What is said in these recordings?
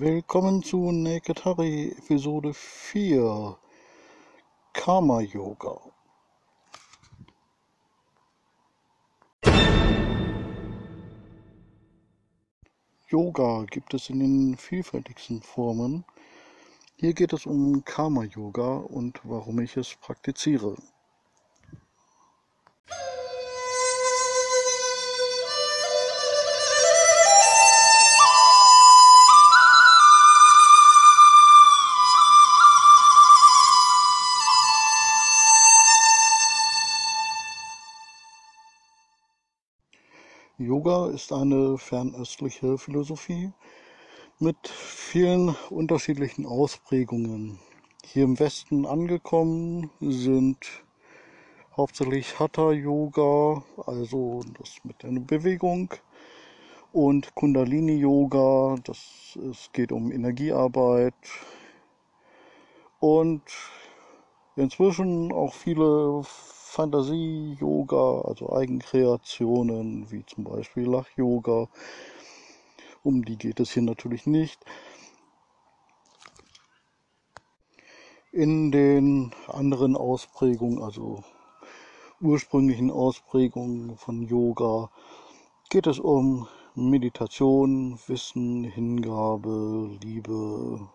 Willkommen zu Naked Harry Episode 4 Karma Yoga. Yoga gibt es in den vielfältigsten Formen. Hier geht es um Karma Yoga und warum ich es praktiziere. Yoga ist eine fernöstliche Philosophie mit vielen unterschiedlichen Ausprägungen. Hier im Westen angekommen sind hauptsächlich Hatha Yoga, also das mit einer Bewegung, und Kundalini Yoga, das es geht um Energiearbeit und inzwischen auch viele Fantasie-Yoga, also Eigenkreationen, wie zum Beispiel Lach-Yoga. Um die geht es hier natürlich nicht. In den anderen Ausprägungen, also ursprünglichen Ausprägungen von Yoga, geht es um Meditation, Wissen, Hingabe, Liebe,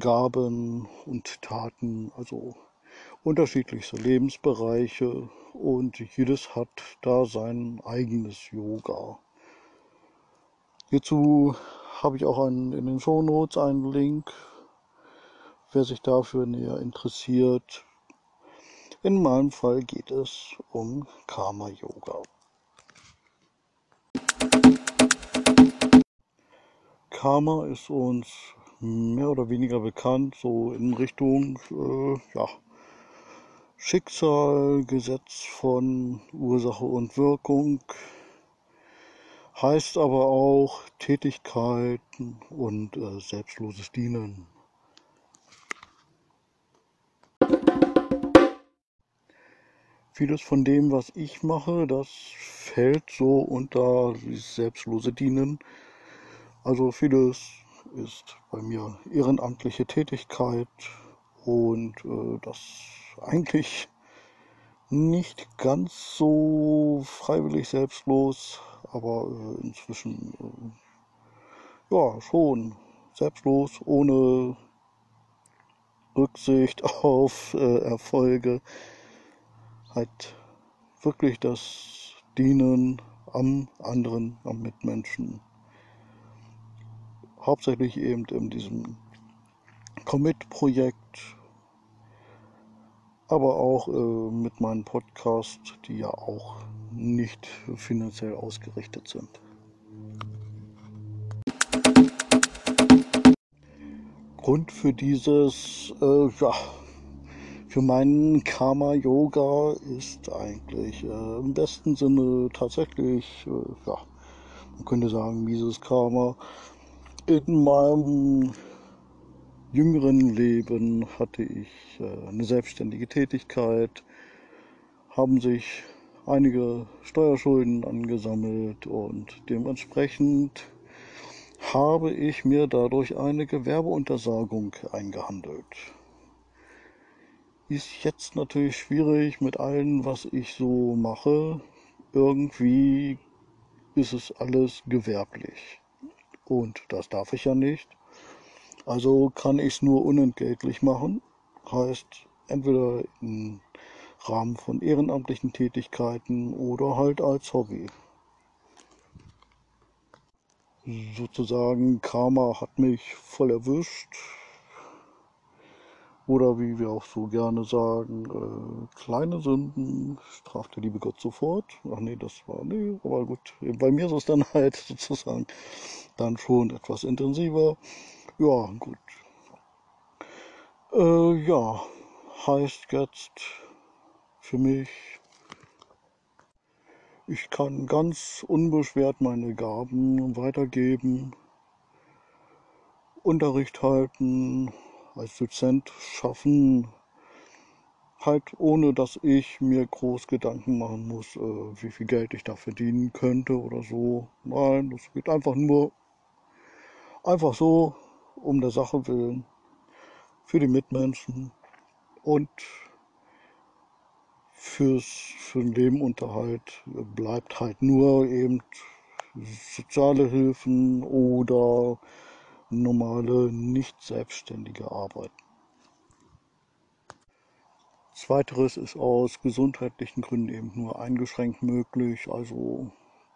Gaben und Taten, also unterschiedlichste Lebensbereiche und jedes hat da sein eigenes Yoga. Hierzu habe ich auch einen, in den Show Notes einen Link, wer sich dafür näher interessiert. In meinem Fall geht es um Karma Yoga. Karma ist uns mehr oder weniger bekannt, so in Richtung äh, ja, Schicksal, Gesetz von Ursache und Wirkung, heißt aber auch Tätigkeiten und äh, selbstloses Dienen. Vieles von dem, was ich mache, das fällt so unter selbstlose Dienen. Also vieles ist bei mir ehrenamtliche Tätigkeit und äh, das eigentlich nicht ganz so freiwillig selbstlos, aber äh, inzwischen äh, ja schon selbstlos, ohne Rücksicht auf äh, Erfolge, halt wirklich das Dienen am anderen, am Mitmenschen. Hauptsächlich eben in diesem Commit-Projekt aber auch äh, mit meinem Podcast, die ja auch nicht finanziell ausgerichtet sind. Grund für dieses, äh, ja, für meinen Karma-Yoga ist eigentlich äh, im besten Sinne tatsächlich, äh, ja, man könnte sagen, mieses Karma. In meinem jüngeren Leben hatte ich äh, eine selbstständige Tätigkeit, haben sich einige Steuerschulden angesammelt und dementsprechend habe ich mir dadurch eine Gewerbeuntersagung eingehandelt. Ist jetzt natürlich schwierig mit allem, was ich so mache. Irgendwie ist es alles gewerblich. Und das darf ich ja nicht. Also kann ich es nur unentgeltlich machen. Heißt, entweder im Rahmen von ehrenamtlichen Tätigkeiten oder halt als Hobby. Sozusagen Karma hat mich voll erwischt. Oder wie wir auch so gerne sagen, äh, kleine Sünden straft der liebe Gott sofort. Ach nee, das war, nee, aber gut. Bei mir ist es dann halt sozusagen dann schon etwas intensiver. Ja, gut. Äh, ja, heißt jetzt für mich, ich kann ganz unbeschwert meine Gaben weitergeben, Unterricht halten, als Dozent schaffen, halt ohne dass ich mir groß Gedanken machen muss, äh, wie viel Geld ich da verdienen könnte oder so. Nein, es geht einfach nur Einfach so, um der Sache willen, für die Mitmenschen und fürs, für den Lebenunterhalt bleibt halt nur eben soziale Hilfen oder normale, nicht selbstständige Arbeit. Zweiteres ist aus gesundheitlichen Gründen eben nur eingeschränkt möglich, also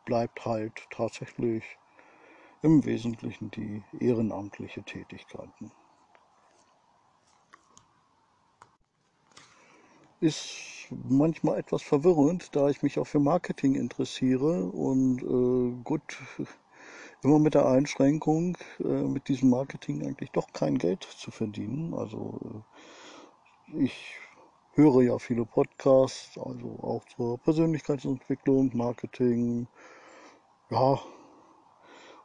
bleibt halt tatsächlich im Wesentlichen die ehrenamtliche Tätigkeiten. Ist manchmal etwas verwirrend, da ich mich auch für Marketing interessiere und äh, gut, immer mit der Einschränkung, äh, mit diesem Marketing eigentlich doch kein Geld zu verdienen. Also äh, ich höre ja viele Podcasts, also auch zur Persönlichkeitsentwicklung, Marketing, ja,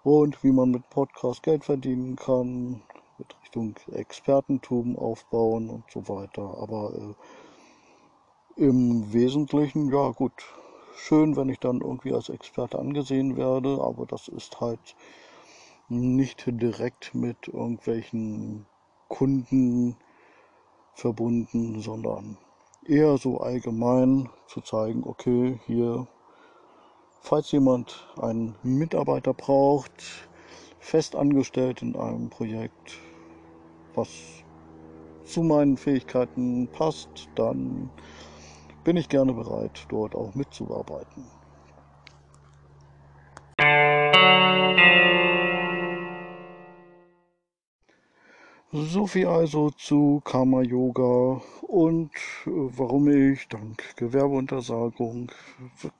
und wie man mit Podcast Geld verdienen kann, mit Richtung Expertentum aufbauen und so weiter. Aber äh, im Wesentlichen, ja gut, schön, wenn ich dann irgendwie als Experte angesehen werde, aber das ist halt nicht direkt mit irgendwelchen Kunden verbunden, sondern eher so allgemein zu zeigen, okay, hier, falls jemand einen Mitarbeiter braucht, fest angestellt in einem Projekt, was zu meinen Fähigkeiten passt, dann bin ich gerne bereit, dort auch mitzuarbeiten. So viel also zu Karma Yoga und äh, warum ich dank Gewerbeuntersagung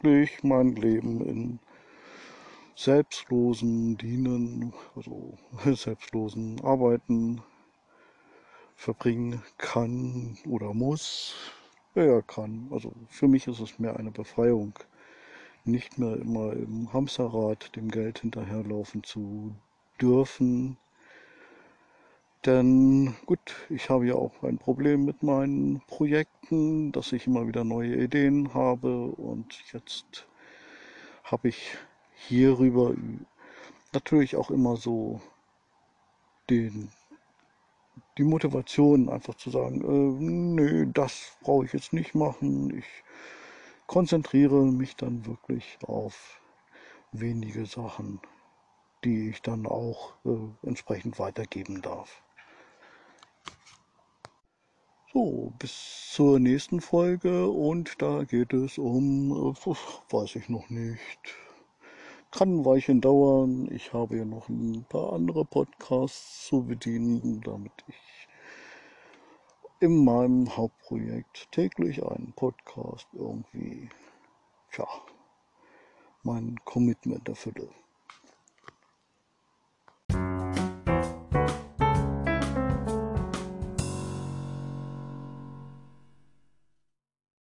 wirklich mein Leben in selbstlosen Dienen, also selbstlosen Arbeiten verbringen kann oder muss ja, kann. Also für mich ist es mehr eine Befreiung, nicht mehr immer im Hamsterrad dem Geld hinterherlaufen zu dürfen. Denn gut, ich habe ja auch ein Problem mit meinen Projekten, dass ich immer wieder neue Ideen habe und jetzt habe ich hierüber natürlich auch immer so den die Motivation, einfach zu sagen, äh, nö, das brauche ich jetzt nicht machen. Ich konzentriere mich dann wirklich auf wenige Sachen, die ich dann auch äh, entsprechend weitergeben darf. So, bis zur nächsten Folge und da geht es um, äh, weiß ich noch nicht, kann ein Weilchen dauern. Ich habe ja noch ein paar andere Podcasts zu bedienen, damit ich in meinem Hauptprojekt täglich einen Podcast irgendwie, tja, mein Commitment erfülle.